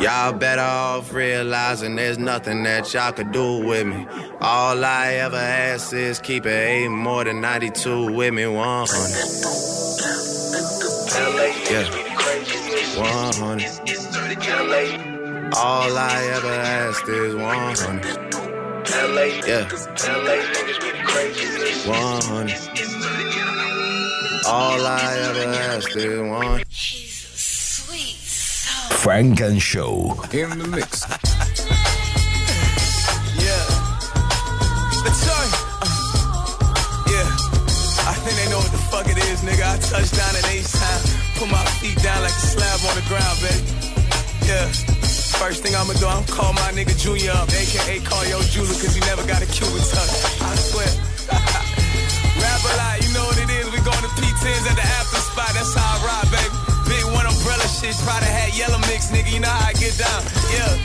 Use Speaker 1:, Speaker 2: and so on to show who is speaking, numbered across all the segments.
Speaker 1: Y'all better off realizing there's nothing that y'all could do with me. All I ever ask is keep it eight more than 92 with me, 100. Yeah, 100. All I ever asked is 100. Yeah, 100. All I ever asked is 100.
Speaker 2: Funk and Show.
Speaker 3: In the mix.
Speaker 4: Yeah. Let's go. Yeah. I think they know what the fuck it is, nigga. I touched down at H time. Put my feet down like a slab on the ground, baby. Yeah. First thing I'ma do, I'm call my nigga Junior up, aka call yo Jula, cause he never got a Cuban touch. I swear. Rap a lot, you know what it is. We going to P10s at the after spot, that's how I ride, shit, to have yellow mix, nigga. You know how I get down. Yeah.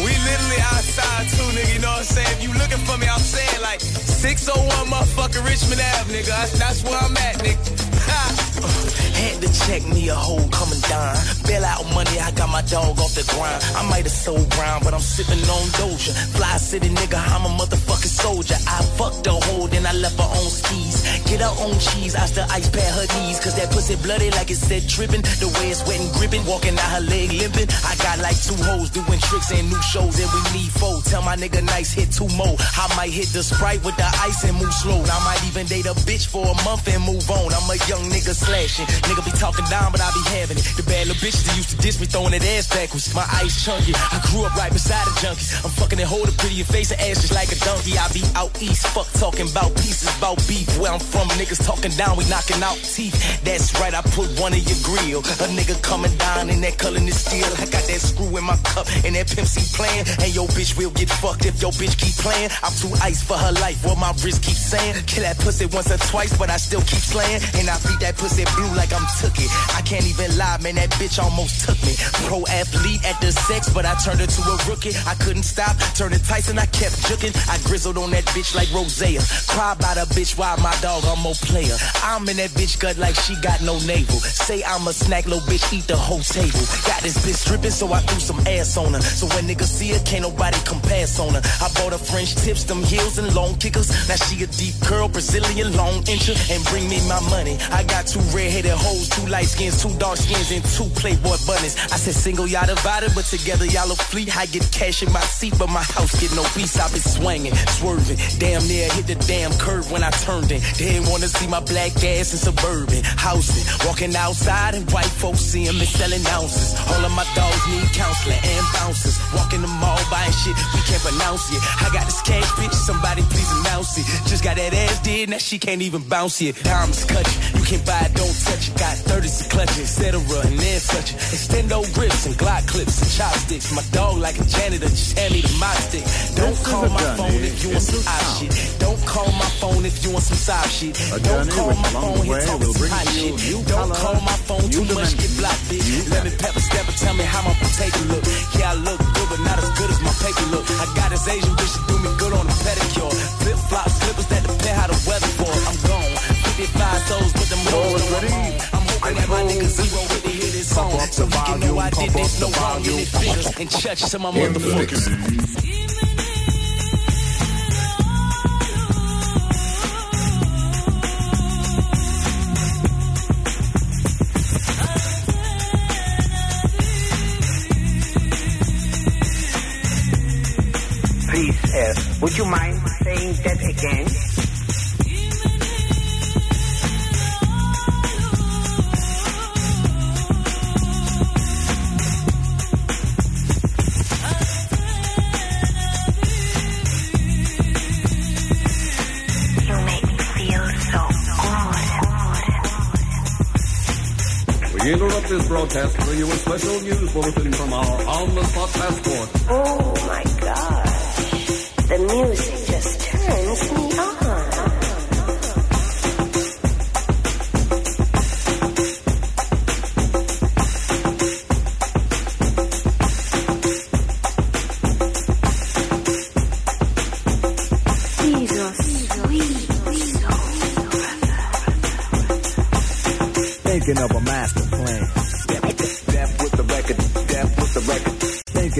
Speaker 4: We literally outside too, nigga. You know what I'm saying? If you looking for me, I'm saying like 601 motherfucker Richmond Ave, nigga. That's, where I'm at, nigga.
Speaker 5: Had to check me a hole coming down. Bail out money, I got my dog off the grind. I might have sold brown, but I'm sipping on Doja. Fly city nigga, I'm a motherfucking soldier. I fucked the hoe, then I left her on skis. Get her own cheese, I still ice pad her knees. Cause that pussy bloody like it said tripping. The way it's wet and gripping, walking out her leg limping. I got like two hoes doing tricks and new shows, and we need four. Tell my nigga nice hit two more. I might hit the sprite with the ice and move slow. I might even date a bitch for a month and move on. I'm a young nigga slashing. Nigga be talking down, but I be having it. The bad little bitches that used to diss me, throwing that ass backwards. My ice chunky. I grew up right beside the junkies. I'm fucking and hold a pretty face and ass just like a donkey. I be out east, fuck talking about pieces, about beef. Where I'm from, niggas talking down, we knocking out teeth. That's right, I put one in your grill. A nigga coming down in that color is steel. I got that screw in my cup and that Pimp C playing. And your bitch will get fucked if your bitch keep playing. I'm too ice for her life, what my wrist keeps saying. Kill that pussy once or twice, but I still keep slaying. And I beat that pussy blue like I'm took it. I can't even lie, man, that bitch almost took me. Pro athlete at the sex, but I turned her to a rookie. I couldn't stop, turning Tyson, I kept juking. I grizzled on that bitch like Rosea. Cry about a bitch why my dog, I'm a player. I'm in that bitch gut like she got no navel. Say I'm a snack, little bitch, eat the whole table. Got this bitch stripping, so I threw some ass on her. So when niggas see her, can't nobody come pass on her. I bought her French tips, them heels and long kickers. Now she a deep curl, Brazilian long incher, and bring me my money. I got two red-headed hoes, two light skins, two dark skins, and two Playboy bunnies. I said single y'all divided, but together y'all a fleet. I get cash in my seat, but my house get no peace. I been swinging, damn near hit the damn curve when I turned in. They didn't wanna see my black ass in suburban housing. Walking outside and white folks see me selling ounces. All of my dogs need counseling and bouncers. Walking the mall buying shit we can't pronounce it. I got this cash bitch, somebody please announce it. Just got that ass did, now she can't even bounce it. Diamonds cut you, you can't buy it, don't touch it. Got 30s and clutches, etc. and then such it. Extendo grips and Glock clips and chopsticks. My dog like a janitor, just hand me the mop stick. Don't
Speaker 6: This
Speaker 4: call my phone if you want some
Speaker 6: sound.
Speaker 4: shit. Don't call my phone if you want some soft shit. Don't call my phone
Speaker 6: the
Speaker 4: here talking some hot shit. Don't call my phone too much, get blocked, bitch. me pepper step and tell me how my potato look. Yeah, I look good, but not as good as my paper look. I got this Asian bitch to do me good on a pedicure. Flip flop slippers that depend how the weather for. I'm gone. 55 souls, but them hoes know I'm hoping that my nigga zero with the hit his song. So he can know I did this, no wrong in his fingers. And church to my motherfuckers.
Speaker 7: Would you mind saying that again?
Speaker 8: You make me feel so good.
Speaker 6: We interrupt this broadcast to bring you a special news bulletin from our on-the-spot passport.
Speaker 8: Oh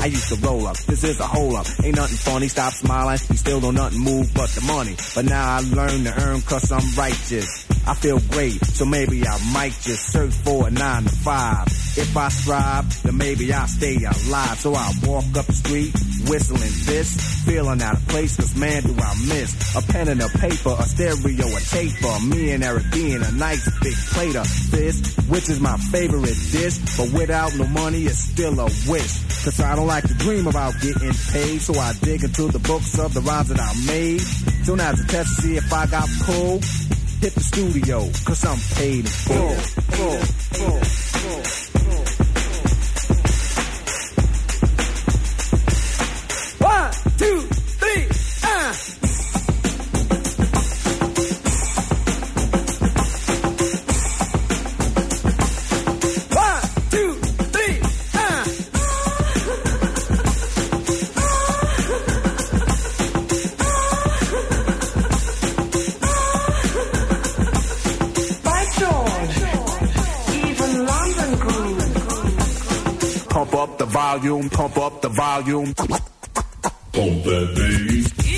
Speaker 3: I used to roll up. This is a hole up. Ain't nothing funny. Stop smiling. You still don't nothing move but the money. But now I learn to earn cause I'm righteous. I feel great, so maybe I might just search for a nine to five. If I strive, then maybe I'll stay alive. So I walk up the street, whistling this, feeling out of place, cause man do I miss a pen and a paper, a stereo, a tape, taper. Me and Eric being a nice big plate of this, which is my favorite dish. But without no money, it's still a wish. Cause I don't like to dream about getting paid, so I dig into the books of the rhymes that I made. So now to test to see if I got pulled hit the studio, cause I'm paid in full. full, full, full. Volume, pump up the volume.
Speaker 6: Pump that bass.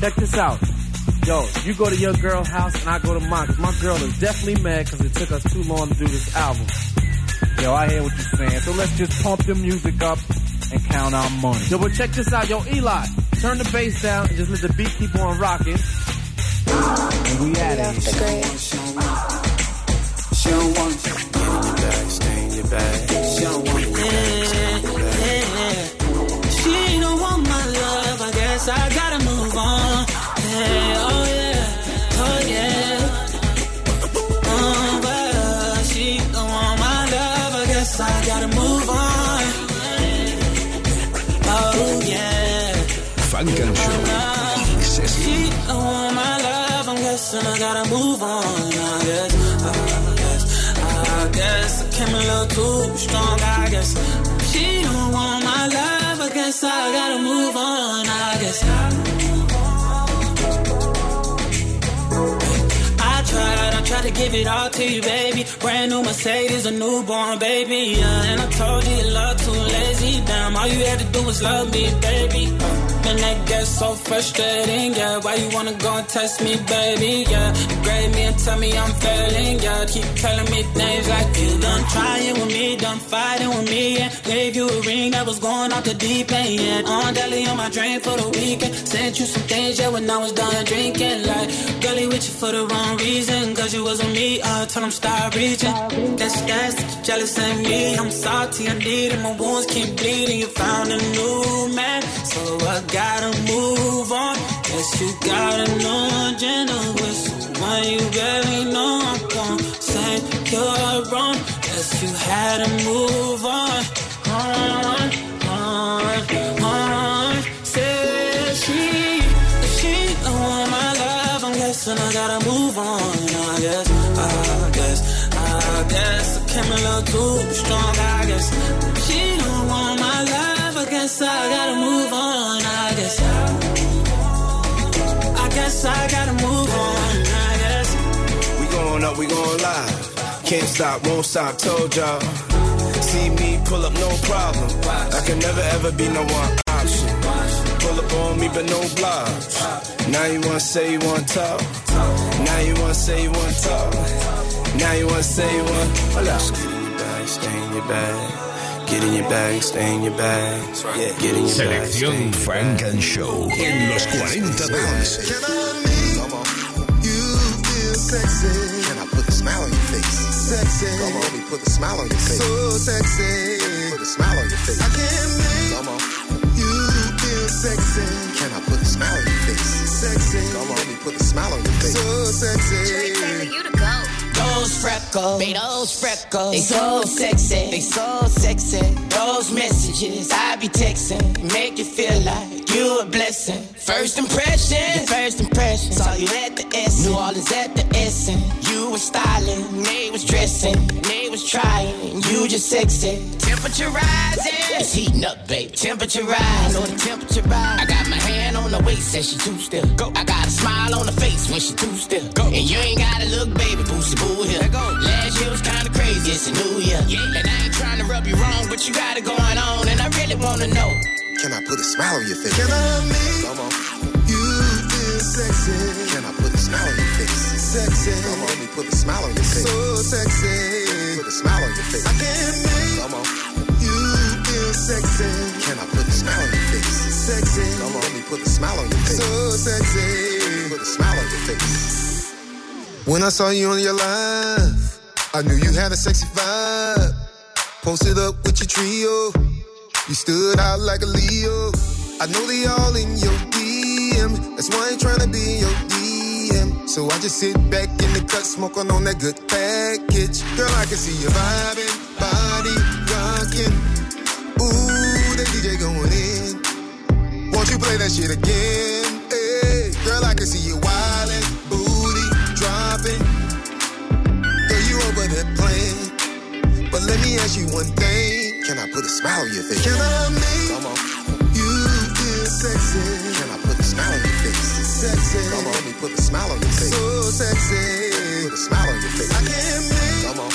Speaker 9: Check this out. Yo, you go to your girl house and I go to mine. Cause my girl is definitely mad because it took us too long to do this album. Yo, I hear what you're saying. So let's just pump the music up and count our money. Yo, but check this out. Yo, Eli, turn the bass down and just let the beat keep on rocking. And we at it.
Speaker 10: She don't want you. Get in your bag, stay in your bag. She don't want you.
Speaker 11: She don't want my love, I guess I gotta love, I'm I gotta move on. I guess, I guess, I guess I came a little too strong. I guess she don't want my love, I guess I gotta move on. I guess. I tried, I tried to give it all to you, baby. Brand new Mercedes, a newborn baby. Yeah, and I told you love too lazy. Damn, all you had to do was love me, baby. Uh, and that gets so frustrating, yeah. Why you wanna go and test me, baby? Yeah, grade me and tell me I'm failing, yeah. Keep telling me things like you done trying with me, done fighting with me, yeah. gave you a ring that was going off the deep end. Yeah. On deli on my drink for the weekend, sent you some things, yeah, when I was done drinking. Like, girlie with you for the wrong reason, cause you wasn't me. Uh, I told him stop reaching. That's that's that jealous of me. I'm salty, I need it, my wounds keep bleeding. You found a new man, so I gotta move on. Guess you gotta a new agenda with someone you barely know. I'm gonna say you're wrong. Guess you had to move on. On, on, on. Said she, if she don't want my love, I'm guessing I gotta move on. I guess, I guess, I guess I came a little too strong. I guess I gotta move on. I guess.
Speaker 12: We going up, we going live. Can't stop, won't stop, told y'all. See me pull up, no problem. I can never ever be no one. Option. Pull up on me, but no blogs. Now you wanna say you wanna talk. Now you wanna say you wanna talk. Now you wanna say you wanna. Hold up. Get in your bag, stay in your bag. Get in your bag, stay in your bag. Yeah, get in your bag.
Speaker 2: Selección Funk and Show en los 40 Dance.
Speaker 13: You feel sexy. Can I put a smile on your face? Sexy. Come on, me put a smile on your face. So sexy. Put a smile on your face. I can't make Come on. you feel sexy. Can I put a smile on your face? Sexy. Come on, me put a smile on your face. So sexy.
Speaker 14: you to go. Those freckles, they those freckles, they so sexy, they so sexy. Those messages I be texting make you feel like you a blessing. First impression, your first impression. Saw you at the S, New Orleans at the Essen. You was styling, they was dressing, they was trying. You just sexy. Temperature rising, it's heating up, baby. Temperature rise, know the temperature rise. I got my hand on the waist, and she too still. Go. I got a smile on the face when she too still. Go. And you ain't gotta look, baby, boosty boo here. Go. Last year was kinda crazy, it's a new year. Yeah. And I ain't trying to rub you wrong, but you got it going on, and I really wanna know.
Speaker 13: Can I put a smile on your face? Can I make Come on. you feel sexy? Can I put a smile on your face? Sexy. Come on, me put a smile on your face. So sexy. Put a smile on your face. I can't make Come on. you feel sexy. Can I put a smile on your face? Sexy. Come on, me put a smile on your face. So sexy. Put a smile on your face. When I saw you on your live, I knew you had a sexy vibe. Posted up with your trio. You stood out like a Leo. I know they all in your DM. That's why I ain't trying to be in your DM. So I just sit back in the cut, smoking on that good package. Girl, I can see you vibing, body rocking. Ooh, the DJ going in. Won't you play that shit again? Hey, girl, I can see you wildin', booty dropping. Girl, you over there playing. But let me ask you one thing. Can I put a smile on your face? Can I make Come on. you feel sexy? Can I put a smile on your face? Sexy. Come on, me put a smile on your face. So sexy. Put a smile on your face. I can't make Come on.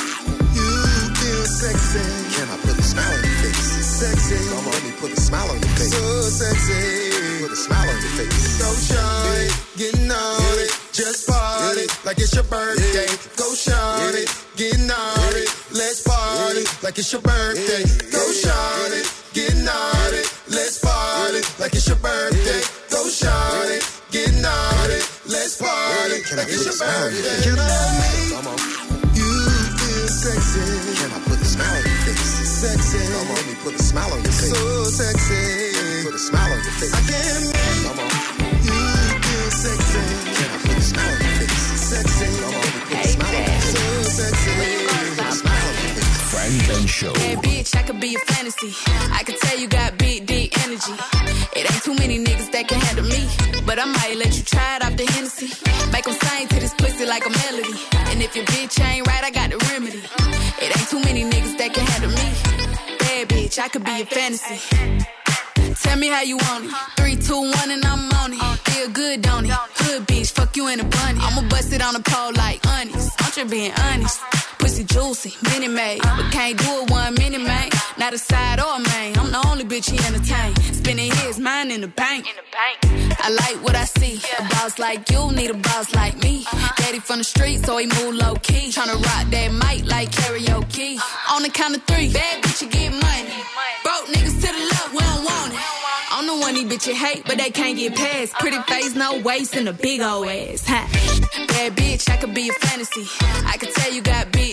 Speaker 13: you feel sexy. Can I put a smile on your face? Sexy. Come on, me put a smile on your face. So sexy. Put a smile on your face. Go shawty, getting on it. Just party like it's your birthday. Go shawty, getting on it. Let's party like it's your birthday. Go shawty, getting on it. Let's party like it's your birthday. Go shawty, getting on it. Let's party like it's your birthday. Can I make you feel sexy? Can I put a smile on your face? Sexy. Come on, me put a smile on your face. So sexy. Put a smile on your face. I can't make Come on. you feel sexy. Can I
Speaker 15: Hey, bitch, I could be a fantasy. I could tell you got big, deep energy. It ain't too many niggas that can handle me. But I might let you try it off the Hennessy. Make 'em sing to this pussy like a melody. And if your bitch ain't right, I got the remedy. It ain't too many niggas that can handle me. Bad bitch, I could be a fantasy. Tell me how you want it. Three, two, one, and I'm on it. Feel good, don't it? Hood bitch, fuck you in a bunny. I'ma bust it on the pole like honest. I'm just being honest. Pussy juicy, mini made. But can't do it one minute, man. Not a side or a main. I'm the only bitch he entertain. Spending his mind in the bank. In the bank. I like what I see. A boss like you need a boss like me. Uh-huh. Daddy from the street, so he move low key. Tryna rock that mic like karaoke. Uh-huh. On the count of three, bad bitch, you get money. Broke niggas to the left, we don't want it. I'm the one these bitches hate, but they can't get past. Uh-huh. Pretty face, no waist, and a big old ass. Ha. Bad bitch, I could be a fantasy. I could tell you got big,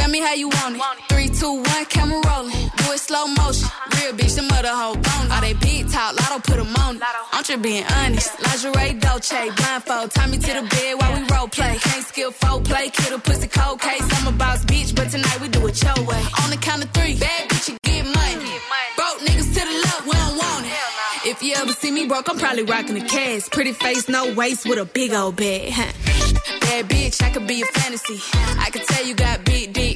Speaker 15: Tell me how you want it. Three, two, one, camera rolling. Do it slow motion. Real bitch, the mother hoe bone. All they big talk, lotto put 'em on it. I'm just being honest. Lingerie, Dolce, blindfold. Tie me to the bed while we role play. Can't skill folk play, kid a pussy cold case. I'm a boss bitch, but tonight we do it your way. On the count of three, bad bitch, you get money. Broke niggas to the left, we don't want it. If you ever see me broke, I'm probably rocking a cast. Pretty face, no waist, with a big old bag. Bad bitch, I could be a fantasy. I could tell you got deep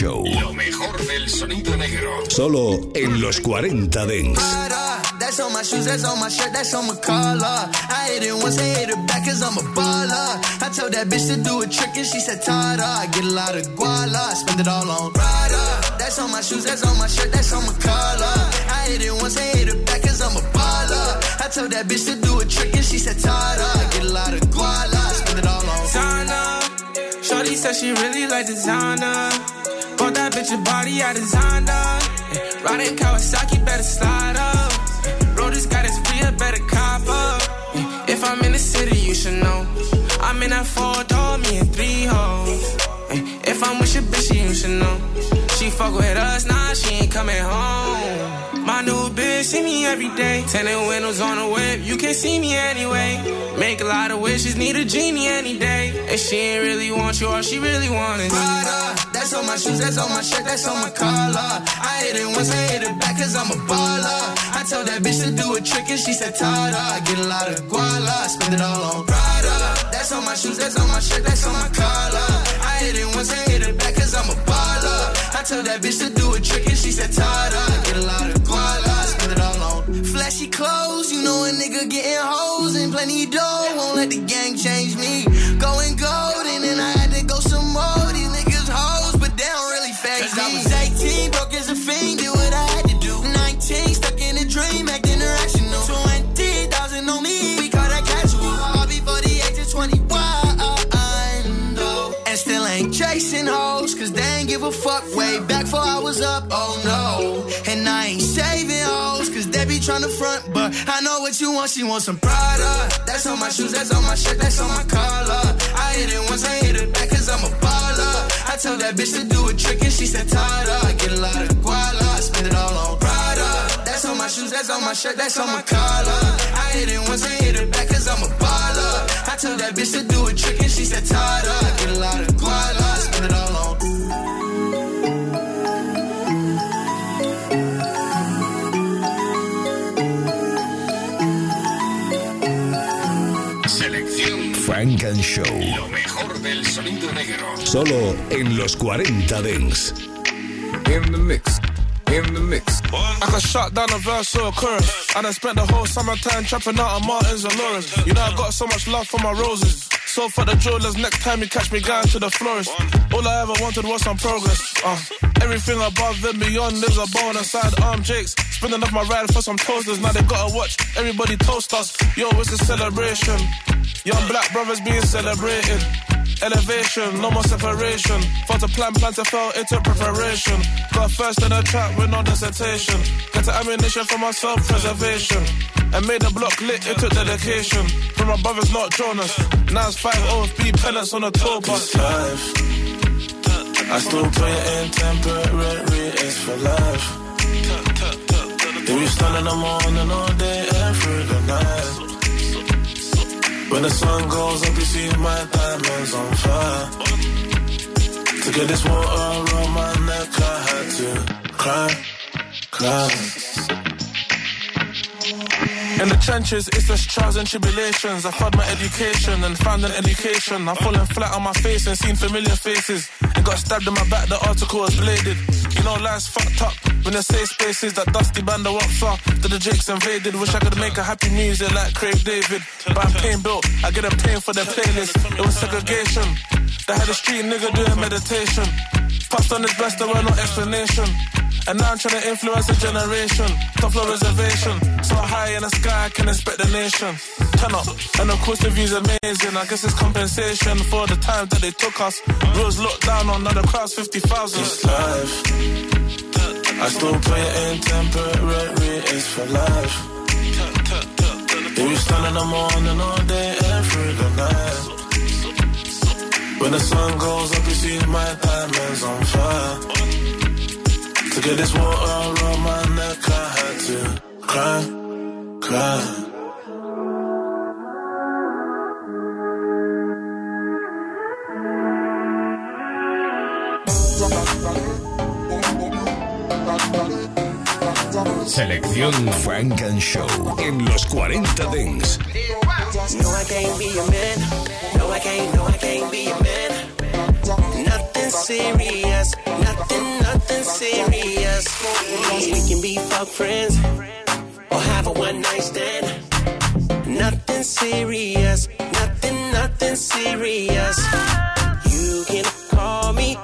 Speaker 2: Show. Lo mejor del sonido negro. Solo en los 40 Dance.
Speaker 16: That's on my shoes, that's on my shirt, that's on my collar. I hit it once, I hit it back cause I'm a baller. I told that bitch to do a trick and she said, Tada. I get a lot of guala, spend it all on Prada. That's on my shoes, that's on my shirt, that's on my collar. I hit it once, I hit it back cause I'm a baller. I told that bitch to do a trick and she said, Tada. I get a lot of guala, spend it all on
Speaker 17: Zana. Shorty said she really like designer. Bought that bitch a body I designed her. Yeah, Riding Kawasaki, better slide up. Yeah, Road this got his real, better cop up. Yeah, If I'm in the city, you should know. I'm in that four door, me and three hoes. If I'm with your bitch, you should know. She fuck with us, nah, she ain't coming home. Bitch see me every day. Tinted windows on the whip, you can't see me anyway. Make a lot of wishes, need a genie any day. And she ain't really want you, all she really want is
Speaker 16: Prada. That's on my shoes, that's on my shirt, that's on my collar. I hit it once, I hit it back cause I'm a baller. I told that bitch to do a trick and she said, Tada. I get a lot of guala, spend it all on Prada. That's on my shoes, that's on my shirt, that's on my collar. I hit it once, I hit it back cause I'm a baller. I told that bitch to do a trick and she said, Tada. I get a lot of guala, on flashy clothes. You know a nigga getting hoes and plenty dough. Won't let the gang change me. Going gold and I had to go some more. These niggas hoes, but they don't really phase me. I was 18, broke as a fiend, did what I had to do. 19, stuck in a dream, acting irrational. 20,000 on me, we call that casual. All before the age of 21. though. And still ain't chasing hoes, cause they ain't give a fuck way back before I was up, oh no. I know what you want, she wants some Prada. That's on my shoes, that's on my shirt, that's on my collar. I hit it once, I hit it back cause I'm a baller. I told that bitch to do a trick and she said Tada. I get a lot of guala, I spend it all on Prada. That's on my shoes, that's on my shirt, that's on my collar. I hit it once, I hit it back cause I'm a baller. I told that bitch to do a trick and she said Tada. I get a lot of
Speaker 2: Selección Funk and Show. Lo mejor del sonido negro. Solo en los 40 Dance.
Speaker 6: In the mix. In the mix.
Speaker 18: I can shut down a verse or a chorus. And I spent the whole summertime trapping out on Martins and Lawrence. You know I got so much love for my roses. So for the jewelers, next time you catch me going to the florist. All I ever wanted was some progress. Uh, everything above and beyond is a bonus. Side arm jakes, spinning off my ride for some toasters. Now they gotta watch everybody toast us. Yo, it's a celebration. Young black brothers being celebrated. Elevation, no more separation. For the plan, plan to fall into preparation. Got first in the trap with no dissertation. Get the ammunition for my self preservation. And made the block lit, it took dedication. From my brothers, not Jonas. Now it's five O's, be penance on a tour bus.
Speaker 17: life. I still it in temporary, it's for life. If you stand in the morning all day and through the night. When the sun goes up, you see my diamonds on fire. To get this water around my neck, I had to cry, cry.
Speaker 18: In the trenches, it's just trials and tribulations. I found my education and found an education. I'm falling flat on my face and seen familiar faces. And got stabbed in my back, the article was bladed. You know, life's fucked up. When the safe spaces, that dusty band of walks far. To the Jakes invaded. Wish I could make a happy music like Craig David. But I'm pain built, I get a pain for the playlist. It was segregation. They had a street nigga doing meditation. Passed on his best, there were no explanation. And now I'm trying to influence a generation. Top floor reservation. So high in the sky, I can inspect the nation. Turn up. And of course the view's amazing. I guess it's compensation for the time that they took us. Rules looked down on, now crowd's 50,000. It's life. I still it in temporary, it's for life. If you stand in the morning all day, every night. When the sun goes up, you see my diamonds on fire. To get this water around my neck, I had to cry, cry.
Speaker 2: Selección Frank and Show en los 40 Dings.
Speaker 14: No, I can't be a man. No, I can't, no, I can't be a man. Nothing serious. Nothing, nothing serious. We can be fuck friends or have a one night stand. Nothing serious. Nothing, nothing serious. You can call me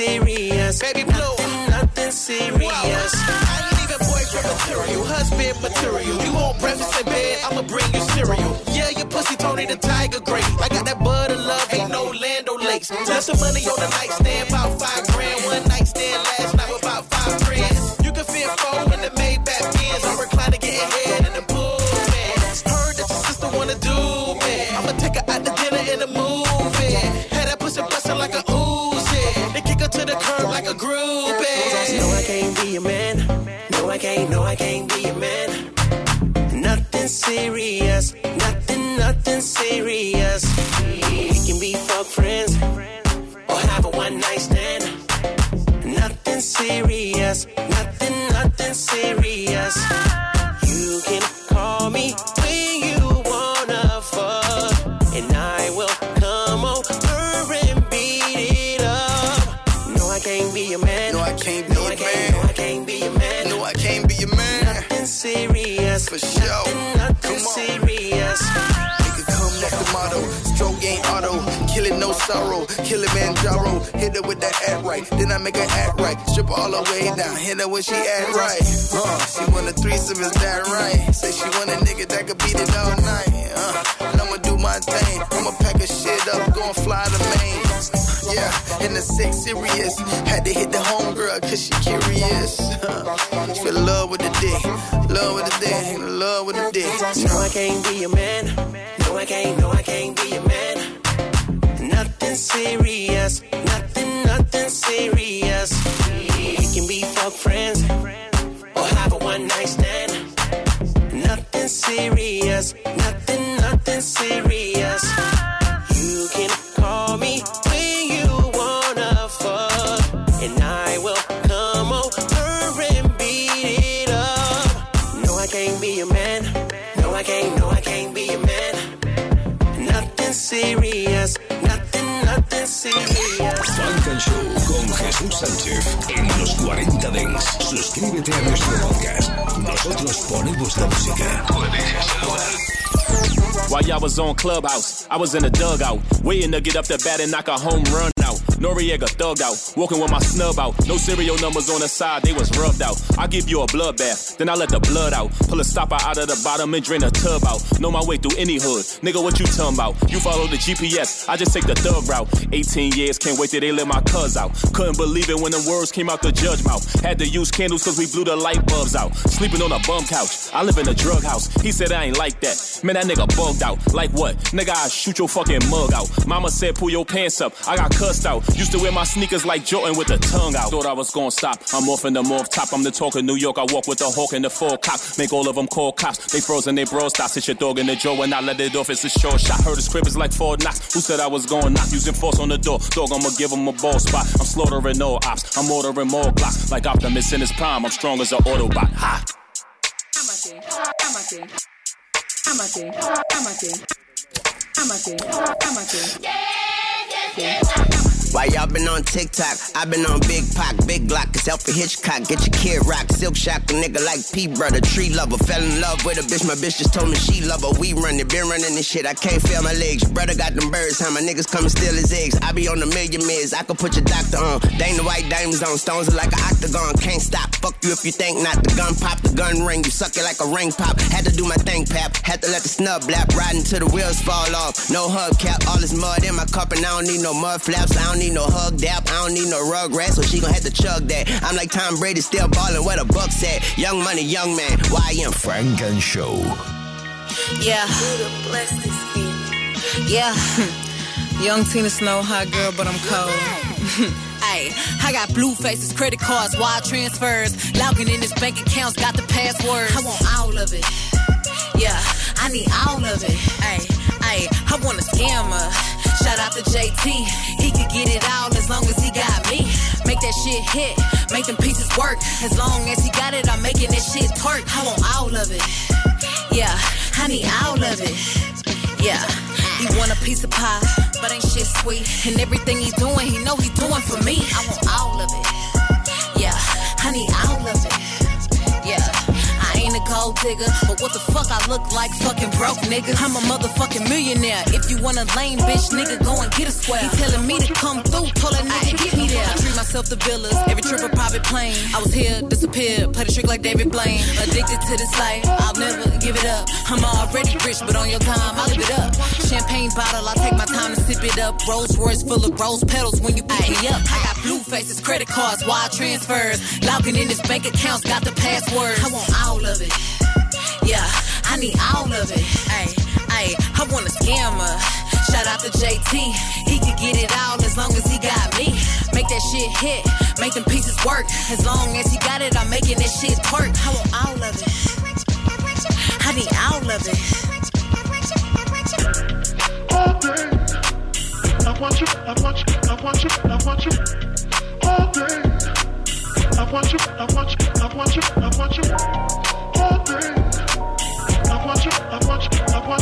Speaker 14: serious.
Speaker 19: Baby blue.
Speaker 14: Nothing, nothing serious.
Speaker 19: I ain't even boyfriend material, husband material. You want breakfast in bed, I'ma bring you cereal. Yeah, your pussy Tony the Tiger great. I got that butter love, ain't no Land O'Lakes. Left some money on the nightstand, sorrow. Kill it, Manjaro. Hit her with that act right. Then I make her act right. Strip her all the way down. Hit her when she act right. Uh, she want a threesome, is that right? Say she want a nigga that could beat it all night. Uh, and I'ma do my thing. I'ma pack her shit up. Go and fly to Maine. Yeah, in the sex serious. Had to hit the homegirl cause she curious. she fell in love with the dick. Love with the dick. Love with the dick.
Speaker 14: No, I can't be a man. No, I can't. No, I serious. Nothing, nothing serious. We can be fuck friends or have a one night stand. Nothing serious. Nothing, nothing serious.
Speaker 2: 40 Dance. Suscríbete a nuestro podcast. Nosotros ponemos la música.
Speaker 20: While y'all was on Clubhouse, I was in the dugout, waiting to get up the bat and knock a home run. Noriega thugged out, walking with my snub out. No serial numbers on the side, they was rubbed out. I give you a bloodbath, then I let the blood out. Pull a stopper out of the bottom and drain a tub out. Know my way through any hood. Nigga, what you talking about? You follow the GPS, I just take the thug route. 18 years, can't wait till they let my cuz out. Couldn't believe it when the words came out the judge mouth. Had to use candles cause we blew the light bulbs out. Sleeping on a bum couch. I live in a drug house. He said I ain't like that. Man, that nigga bugged out. Like what? Nigga, I shoot your fucking mug out. Mama said pull your pants up. I got cussed out. Used to wear my sneakers like Jordan with the tongue out. Thought I was gonna stop. I'm off in the morph top. I'm the talk of New York. I walk with the hawk and the full cop. Make all of them call cops. They frozen, they bro stop. Sit your dog in the jaw and I let it off. It's a short shot. Heard his crib is like four knocks. Who said I was gonna knock? Using force on the door. Dog, I'ma give him a ball spot. I'm slaughtering all ops. I'm ordering more blocks. Like Optimus in his prime. I'm strong as an Autobot. Ha!
Speaker 21: I'm a thing. I'm a thing. I'm a thing. I'm a thing. I'm a thing. I'm a thing. Yeah, yeah, yeah.
Speaker 22: Why y'all been on TikTok? i been on Big Pac, Big Glock, it's Alfred Hitchcock. Get your kid rock, silk shock, a nigga like P brother, tree lover. Fell in love with a bitch, my bitch just told me she love her. We run it, been running this shit, I can't feel my legs. Brother got them birds, how my niggas come and steal his eggs. I be on a million mids, I could put your doctor on. Dana white diamonds on, stones are like an octagon, can't stop. Fuck you if you think not. The gun pop, the gun ring, you suck it like a ring pop. Had to do my thing, pap. Had to let the snub lap, riding till the wheels fall off. No hubcap, all this mud in my cup, and I don't need no mud flaps, I don't need no hug dap. I don't need no rugrat, so she gon' have to chug that. I'm like Tom Brady, still ballin' where the buck's at. Young money, young man, YM.
Speaker 2: Funk and Show.
Speaker 21: Yeah. Yeah. Young Tina Snow, hot girl, but I'm cold. Hey, I got blue faces, credit cards, wire transfers. Logging in his bank accounts, got the passwords. I want all of it. Yeah, I need all of it. Hey, hey, I want a scammer. Shout out to JT. He could get it all as long as he got me. Make that shit hit, make them pieces work. As long as he got it, I'm making that shit twerk. I want all of it. Yeah, Honey, I need all of it. Yeah, he want a piece of pie, but ain't shit sweet. And everything he doing, he know he doing for me. I want all of it. Yeah, Honey, I need all of it. Yeah. I a gold digger, but what the fuck I look like fucking broke nigga? I'm a motherfucking millionaire. If you want a lame bitch, nigga, go and get a square. He telling me to come through, told that nigga get me there. I treat myself to villas, every trip a private plane. I was here, disappeared, played a trick like David Blaine. Addicted to this life, I'll never give it up. I'm already rich, but on your time, I'll live it up. Champagne bottle, I take my time to sip it up. Rolls Royce full of rose petals when you pick me up. I got blue faces, credit cards, wire transfers. Logging in his bank accounts, got the passwords. I want all of it. Yeah, I need all of it. Ay, ay, I want a scammer. Shout out to JT. He could get it all as long as he got me. Make that shit hit, make them pieces work. As long as he got it, I'm making that shit twerk. I want all of it. I need all of it.
Speaker 6: All day. I want you, I want you, I want you, I want you. All day. I want you, I want you, I want you, I want you. I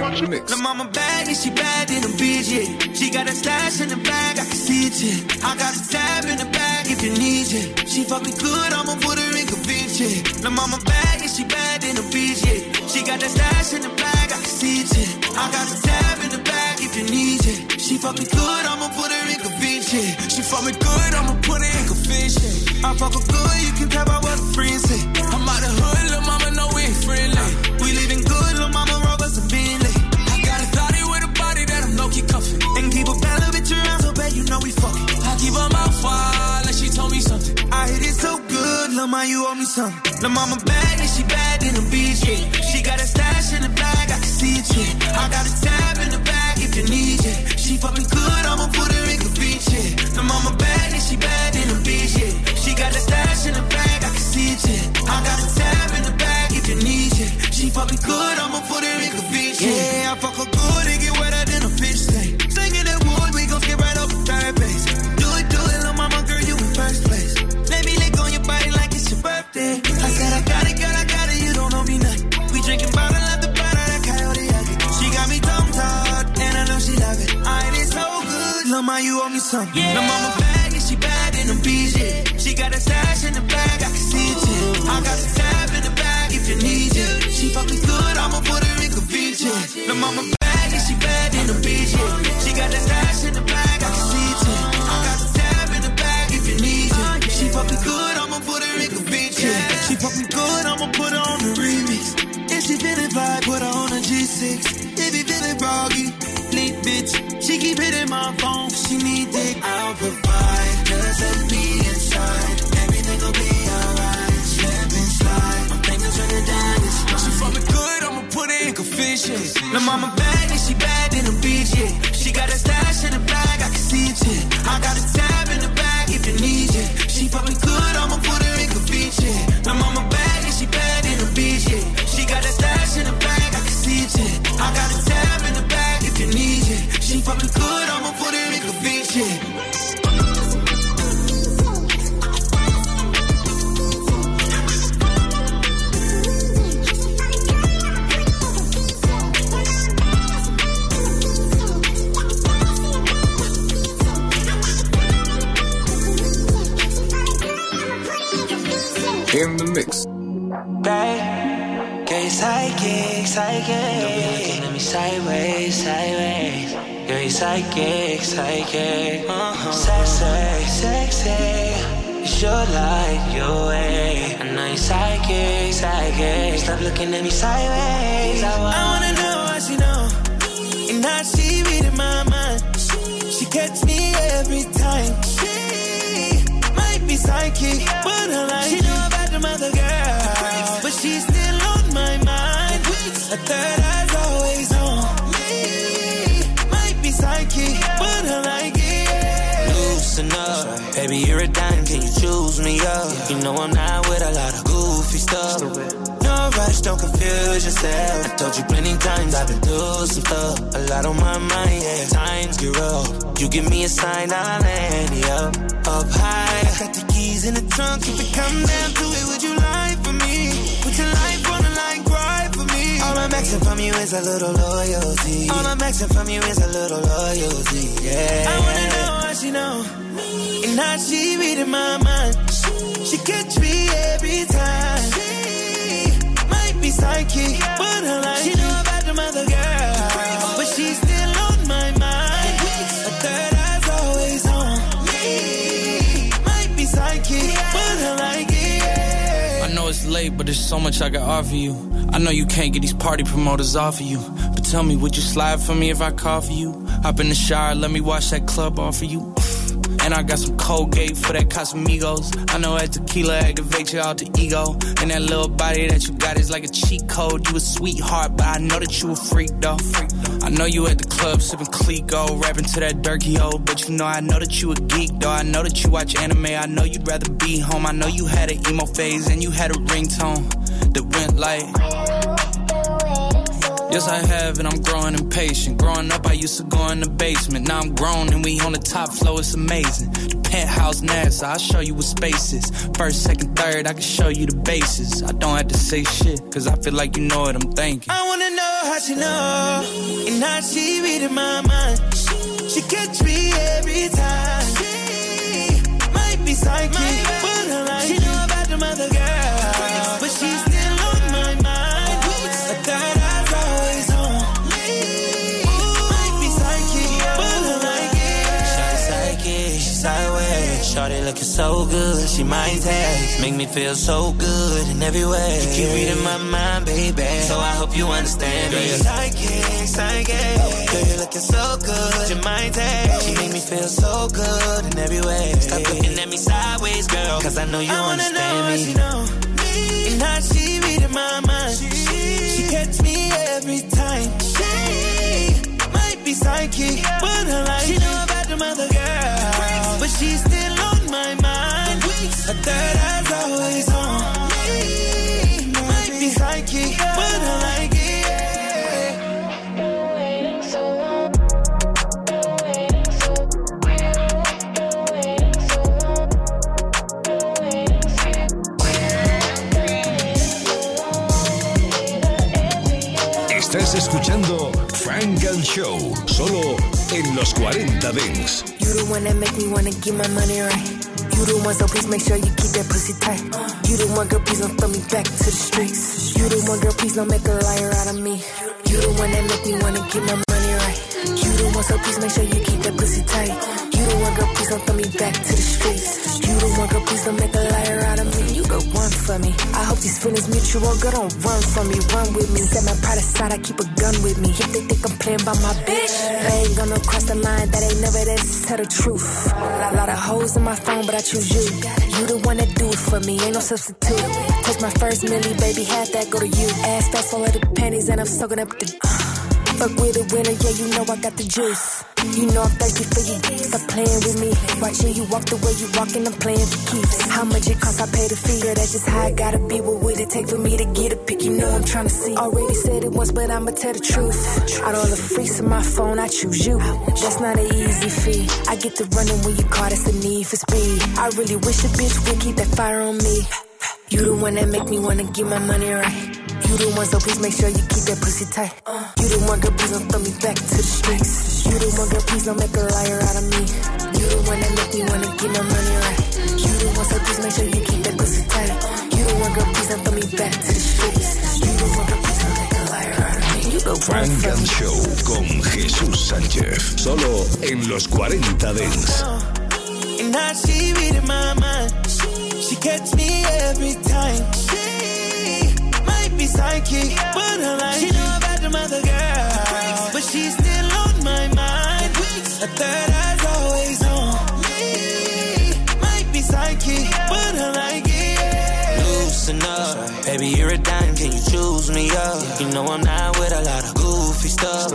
Speaker 6: want you.
Speaker 23: The mama bad and she bad in a bitch. She got a stash in the bag, I can see it, yeah. I got a tab in the bag if you need it. She fuck good, I'ma put her in yeah. The mama bad and she bad in a bitch. She got that stash in the bag, See it, yeah. I got the tab in the bag if you need it. She fuck me good, I'ma put her in yeah. She fuck me good, I'ma put her in yeah. I fuck her good, you can tell by what her friends say. I'm out the hood, little mama know we ain't friendly. We living good, little mama roll us a Bentley. I got a thotty with a body that I'm low-key cuffing. And keep a bad little bitch around, so bad you know we fucking. I keep her mouth wild like she told me something. I hit it so good, lil' ma, you owe me something. Lil' mama bad and she bad in a beach, yeah. She I got a tab in the bag if you need it. She fuck me good, I'ma put her in the yeah. Lil' mama bad and she bad in a beach, yeah. She got a stash in the bag, I can see it. I got me something. Lil' mama bad, and she bad in a yeah. She got a stash in the bag, I can see it, yeah. I got the tab in the bag if you need it. She fucking good, I'ma put her in beach, yeah. The mama bad, yeah, she bad in beach, yeah. She got that stash in the bag, I can see it, yeah. I got the tab in the bag if you need it. She fucking good, I'ma put her in beach, yeah. She fucking good, I'ma put her on Lil' mama bad and she bad in a beach, yeah. She got a stash in the bag, I can see it, yeah. I got a tab
Speaker 14: psychic, psychic. Uh-huh. Sexy, sexy. It's your life, your way. I know you're psychic, psychic. Stop looking at me sideways. I
Speaker 23: I wanna know how she know. And how she reading my mind. She catch me every time. She might be psychic, but I like She know about the mother girl. But she's still on my mind. A third
Speaker 14: you're a dime. Can you choose me up? You know I'm not with a lot of goofy stuff. No rush, don't confuse yourself. I told you plenty times I've been through some stuff. A lot on my mind, yeah. Times get rough. You give me a sign, I'll land you up, up high.
Speaker 23: I got the keys in the trunk. If it come down to it, would you lie for me? Put your life on the line, cry for me.
Speaker 14: All I'm asking from you is a little loyalty. All I'm asking from you is a little loyalty, yeah.
Speaker 23: I wanna know how she know. And how she reading my mind. She catch me every time. She might be psychic, but I like She know about the mother girl. But she's still on my mind. A third eye's always on me. Might be psychic, but I like it.
Speaker 24: I know it's late, but there's so much I can offer you. I know you can't get these party promoters off of you. But tell me, would you slide for me if I call for you? Hop in the shower, let me wash that club off for you. And I got some Colgate for that Casamigos. I know that tequila activates your alter ego. And that little body that you got is like a cheat code. You a sweetheart, but I know that you a freak though. I know you at the club sipping Clicquot, rapping to that Durkee O. But you know I know that you a geek though. I know that you watch anime. I know you'd rather be home. I know you had an emo phase and you had a ringtone that went like. Yes, I have, and I'm growing impatient. Growing up, I used to go in the basement. Now I'm grown, and we on the top floor. It's amazing. The penthouse NASA, I'll show you what space is. First, second, third, I can show you the bases. I don't have to say shit, cause I feel like you know what I'm thinking.
Speaker 23: I wanna know how she know and how she reading my mind. She catch me every time. She might be psychic, but I like She know about the mother girl,
Speaker 14: Shawty looking so good, she might text. Make me feel so good in every way. You keep reading my mind, baby. So I hope you understand me.
Speaker 23: Psychic, psychic.
Speaker 14: Girl, you're looking so good, you might text. She make me feel so good in every way. Stop looking at me sideways, girl. Cause I know you
Speaker 23: I wanna know
Speaker 14: understand
Speaker 23: how
Speaker 14: me.
Speaker 23: she know me and how she reading my mind. She catch me every time. She might be psychic, but I like She know about the mother girl,
Speaker 2: Estás escuchando Frank and Show, solo en los 40 Dents.
Speaker 25: You make me wanna my money right. You the one, so please make sure you keep that pussy tight. You the one, girl, please don't throw me back to the streets. You the one, girl, please don't make a liar out of me. You the one that make me wanna get my money right. You the one, so please make sure you keep that pussy tight. You the one, girl, please don't throw me back to the streets. Please don't make a liar out of me. You the one for me. I hope these feelings mutual, girl, don't run from me, run with me. Set my pride aside, I keep a gun with me. If they think I'm playing by my bitch, they ain't gonna cross the line, that ain't never this. Tell the truth. A lot of hoes in my phone, but I choose you. You the one that do it for me, ain't no substitute. Touch my first milli, baby, half that go to you. Ass fast, all of the panties, and I'm soaking up the. Fuck with a winner, yeah, you know I got the juice. You know I'm thirsty for you. Stop playing with me. Watching you walk the way you walking, I'm playing for keeps. How much it costs, I pay the fee. Girl, that's just how I gotta be. What would it take for me to get a pick? You know I'm trying to see. Already said it once, but I'ma tell the truth. Out all the freaks on my phone, I choose you. That's not an easy fee. I get to running when you call, that's the need for speed. I really wish a bitch would keep that fire on me. You the one that make me wanna get my money right. You the one, so please make sure you keep that pussy tight. You the one, girl, please don't throw me back to the streets. You the one, girl, please don't make a liar out of me. You the one that make me wanna get my money right. You the one, so please make sure you keep that pussy tight. You the one, girl, please don't throw me back to the streets. You the one, girl, please don't make a liar out of me.
Speaker 2: Frank and Show con Jesús Sánchez. Solo en los 40 Dents.
Speaker 23: And now she reading my mind. She catch me every time. Be psychic, but I like She know about the mother girl, but she's still on my mind. A third eye's
Speaker 26: up, baby, you're a dime. Can you choose me up? You know I'm not with a lot of goofy stuff.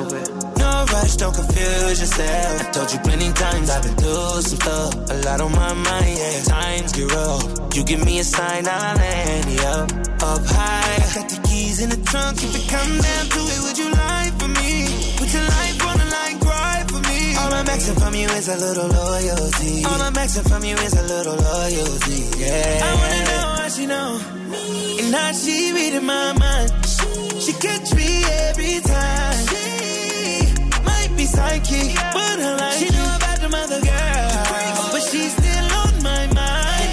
Speaker 26: No rush, don't confuse yourself. I told you plenty times I've been through some stuff. A lot on my mind, yeah. Times get rough. You give me a sign, I'll land you up, up high.
Speaker 23: I got the keys in the trunk. If it come down to it, would you lie for me? Put your life on the line, cry for me.
Speaker 26: All I'm asking from you is a little loyalty.
Speaker 23: All I'm asking from you is a little loyalty.
Speaker 26: Yeah.
Speaker 23: I wanna know how she know. And how she reading my mind. She catch me every time. She might be psychic, but I like She know about the mother girl. But she's still on my mind.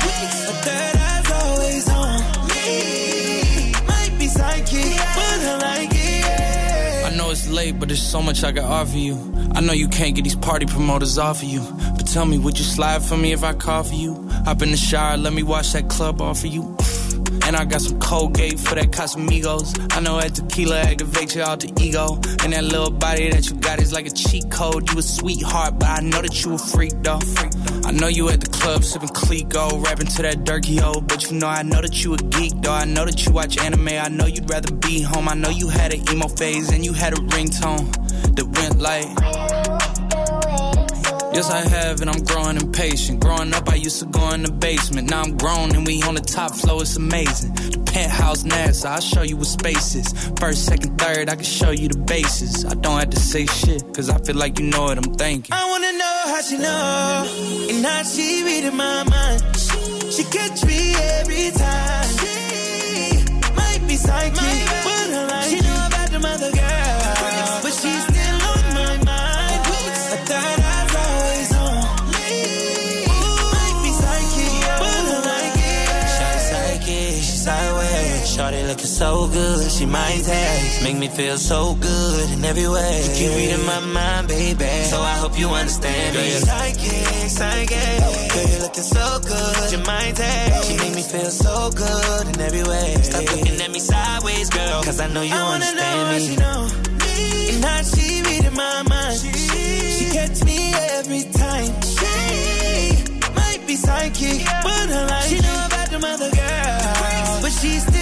Speaker 23: A third eye's always on me. Might be psychic, but I like it.
Speaker 24: I know it's late, but there's so much I can offer you. I know you can't get these party promoters off of you. But tell me, would you slide for me if I call for you? Hop in the shower, let me wash that club off of you. And I got some Colgate for that Casamigos. I know that tequila activates your alter ego. And that little body that you got is like a cheat code. You a sweetheart, but I know that you a freak though. I know you at the club sipping Clicquot, rapping to that Durkee O. But you know I know that you a geek though. I know that you watch anime. I know you'd rather be home. I know you had an emo phase and you had a ringtone that went like. Yes, I have, and I'm growing impatient. Growing up, I used to go in the basement. Now I'm grown, and we on the top floor. It's amazing. The penthouse NASA, I'll show you what space is. First, second, third, I can show you the bases. I don't have to say shit, cause I feel like you know what I'm thinking.
Speaker 23: I wanna know how she know, and how she reading my mind. She catch me every time. She might be psychic,
Speaker 26: so good, she might taste. Make me feel so good in every way. You keep reading my mind, baby. So I hope you understand me.
Speaker 23: Psychic, psychic.
Speaker 26: Girl, you're looking so good, your mind taste. She make me feel so good in every way. Stop looking at me sideways, girl. Cause I know you
Speaker 23: I wanna
Speaker 26: understand
Speaker 23: know
Speaker 26: me.
Speaker 23: how she know me, and how she reading my mind. She, catch me every time. She might be psychic, but I like She know about the mother girl, but she's still on my mind.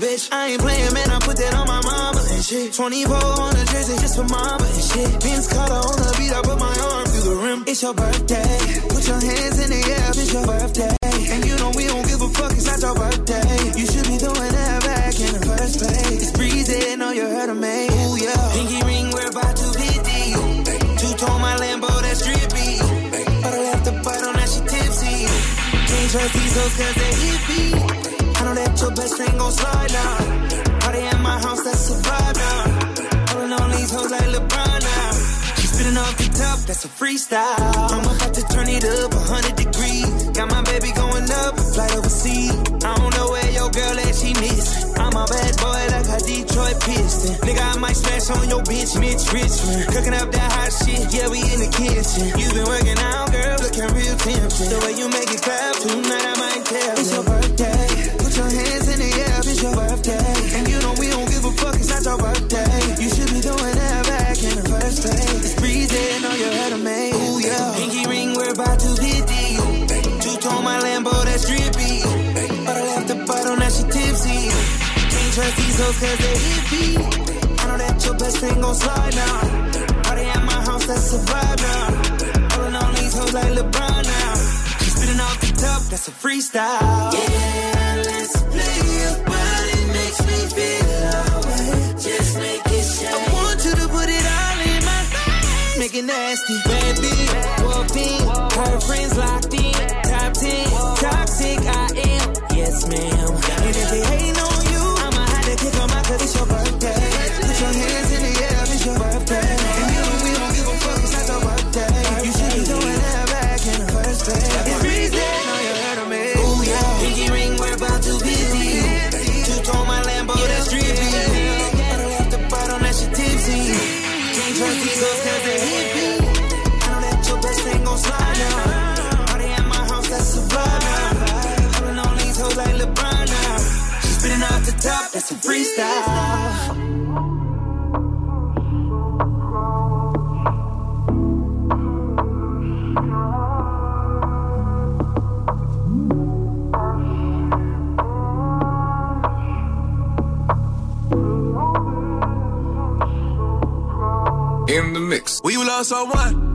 Speaker 23: bitch. I ain't playing, man, I put that on my mama and shit. 24 on the jersey just for mama and shit. Vince Carter on the beat, I put my arm through the rim. It's your birthday. Put your hands in the air, it's your birthday. And you know we don't give a fuck, it's not your birthday. You should be doing that back in the first place. It's breezy, know oh, you heard of me. Ooh, yeah. Pinky ring, we're about to be Two-tone my Lambo, that's drippy. But I left the bottle, now she tipsy. Can't trust these hoes cause they hippie. Best friend gon' slide now. Party at my house, that's a vibe now. Pulling on these hoes like LeBron now. She spitting off the top, that's a freestyle. I'm about to turn it up 100 degrees. Got my baby going up, flight overseas. I don't know where your girl at, she miss. I'm a bad boy like a Detroit Piston. Nigga, I might smash on your bitch, Mitch Richmond. Cooking up that hot shit, yeah, we in the kitchen. You been working out, girl, looking real tempting. The way you make it clap, tonight I might tell. It's your birthday. These hoes cause they hippie. I know that your best friend gon' slide now. Party at my house, that's a vibe now. Pulling on these hoes like LeBron now. She spitting off the top, that's a freestyle.
Speaker 14: Yeah, let's play your body makes me feel. Just make it shine.
Speaker 23: I want you to put it all in my face. Make it nasty. Bad bitch. Her friends locked in. Top 10, toxic I am. Yes, ma'am. And if they hating on you,
Speaker 26: When you love someone,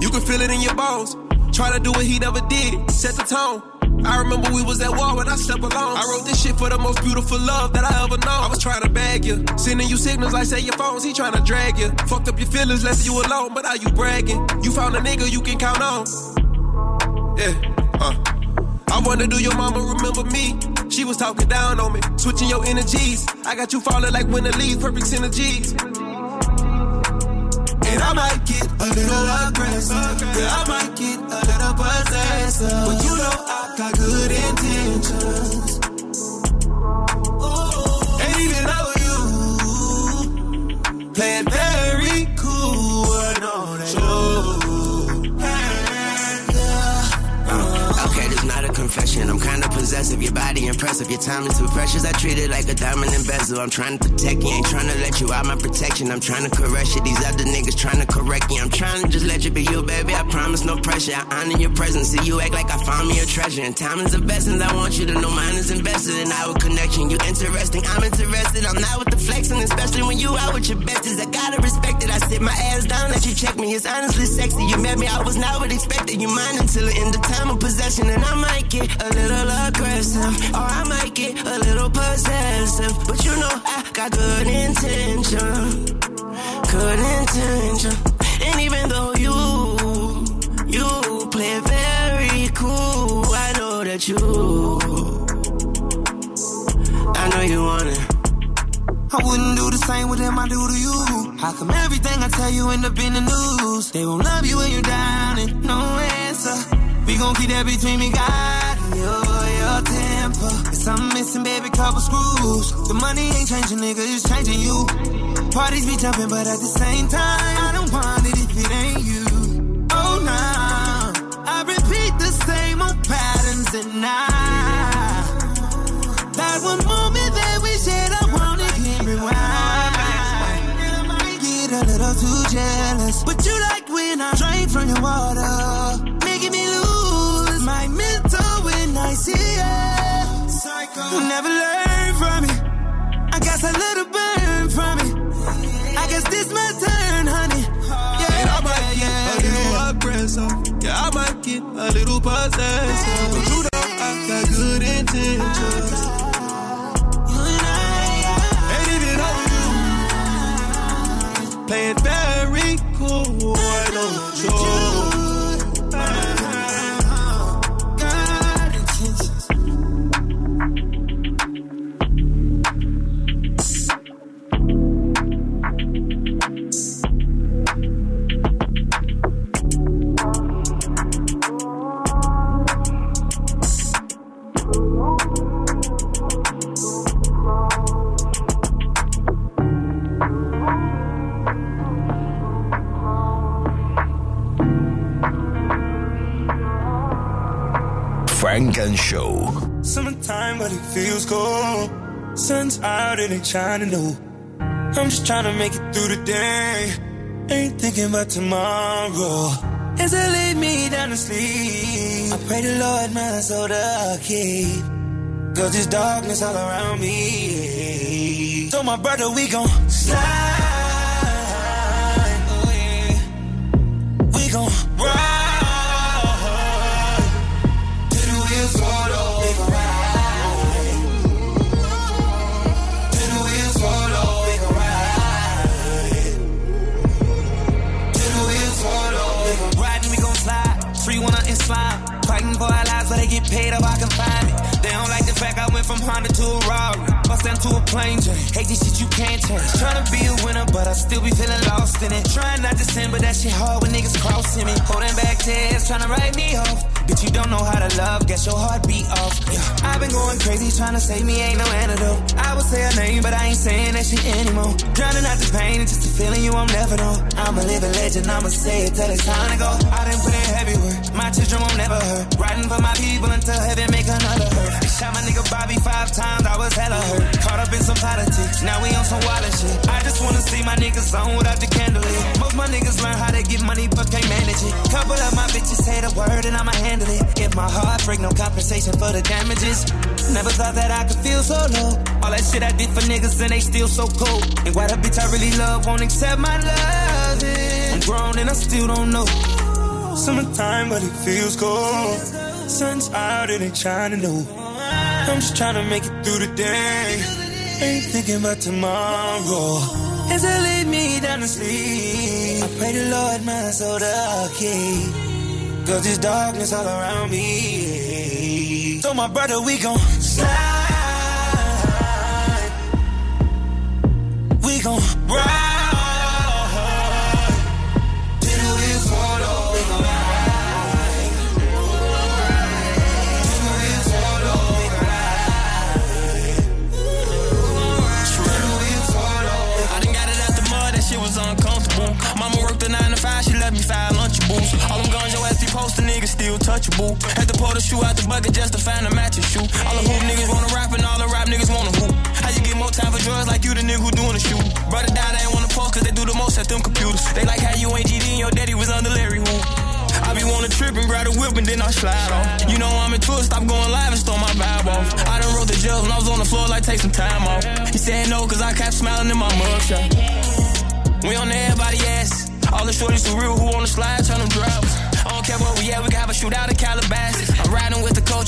Speaker 26: you can feel it in your bones. Try to do what he never did, set the tone. I remember we was at war when I slept alone. I wrote this shit for the most beautiful love that I ever know. I was trying to bag you, sending you signals like say your phones, he trying to drag you. Fucked up your feelings, left you alone, but are you bragging? You found a nigga you can count on. Yeah, huh. I wonder, do your mama remember me? She was talking down on me, switching your energies. I got you falling like winter leaves, perfect synergies.
Speaker 23: I might get a little aggressive. Yeah, I might get a little possessive. But you know I got good intentions. Oh, and even though you play it
Speaker 22: confession. I'm kinda possessive. Your body impressive. Your time is too precious. I treat it like a diamond and bezel. I'm trying to protect you. Ain't trying to let you out my protection. I'm trying to caress you. These other niggas trying to correct you. I'm trying to just let you be you, baby. I promise no pressure. I honor your presence. See you act like I found me a treasure. And time is investment. I want you to know mine is invested in our connection. You interesting. I'm interested. I'm not with the flexing, especially when you out with your besties. I gotta respect it. I sit my ass down, let you check me. It's honestly sexy. You met me, I was not what expected. You mine until the end of time of possession. And I might get a little aggressive, or I might get a little possessive. But you know I got good intention, good intention. And even though you, you play very cool, I know that you, I know you want it.
Speaker 23: I wouldn't do the same with them I do to you. How come everything I tell you end up in the news? They won't love you when you're down and no answer. We gon' keep that between me, God, your, temper. I'm missing, baby, couple screws. The money ain't changing, nigga, it's changing you. Parties be jumping, but at the same time, I don't want it if it ain't you. Oh, no. I repeat the same old patterns and I. That one moment that we shared, I wanna hit rewind. And I might get a little too jealous, but you like when I drink from your water, See ya, Psycho. You never learn from me. I guess a little burn from me. I guess this my turn, honey. Yeah, and I might yeah,
Speaker 27: get yeah, a
Speaker 23: little aggressive. Yeah, I might get a little possessive. And ain't. I'm just trying to make it through the day. Ain't thinking about tomorrow. As I lay me down to sleep, I pray the Lord my soul to keep. Cause there's darkness all around me. So my brother, we gon' slide.
Speaker 5: Honda to a Rari. Bust to a plane journey. Hate this shit you can't change. Tryna be a winner, but I still be feeling lost in it. Trying not to sin, but that shit hard when niggas crossing me. Holding back tears, tryna write me off. Bitch, you don't know how to love, guess your heart beat off. Yeah. I've been going crazy, tryna save me, ain't no antidote. I would say her name, but I ain't saying that shit anymore. Drowning out the pain, it's just a feeling you won't never know. I'm a living legend, I'ma say it till it's time to go. I done put in heavy work, my children won't never hurt. Riding for my people until heaven make another hurt. Shot my nigga Bobby five times, I was hella hurt. Caught up in some politics, now we on some wild shit. I just wanna see my niggas on without the candlelit. Most my niggas learn how to get money but can't manage it. Couple of my bitches say the word and I'ma handle it. If my heart break, no compensation for the damages. Never thought that I could feel so low. All that shit I did for niggas and they still so cold. And why the bitch I really love won't accept my love? I'm grown and I still don't know.
Speaker 23: Summertime, but it feels cold. Sun's out, it ain't shining no. I'm just trying to make it through the day. Ain't thinking about tomorrow. As I lay me down to sleep, I pray the Lord my soul to keep. Cause there's darkness all around me. So my brother, we gon' slide. We gon' ride.
Speaker 5: Posting, niggas still touchable. Had to pull the shoe out the bucket just to find a matching shoe. All the hoop niggas wanna rap and all the rap niggas wanna hoop. How you get more time for drugs like you the nigga who doing the shoot? Brother down, they ain't wanna post cause they do the most at them computers. They like how you ain't GD and your daddy was under Larry Hoop. I be wanna trip and grab a whip and then I slide off. You know I'm into it, stop going live and stole my vibe off. I done wrote the jails when I was on the floor like take some time off. He said no cause I kept smiling in my mugshot. We on everybody ass. All the shorties too real who on the slide, turn them drivers. I don't care where we at, we can have a shootout in Calabasas. I'm riding with the coach,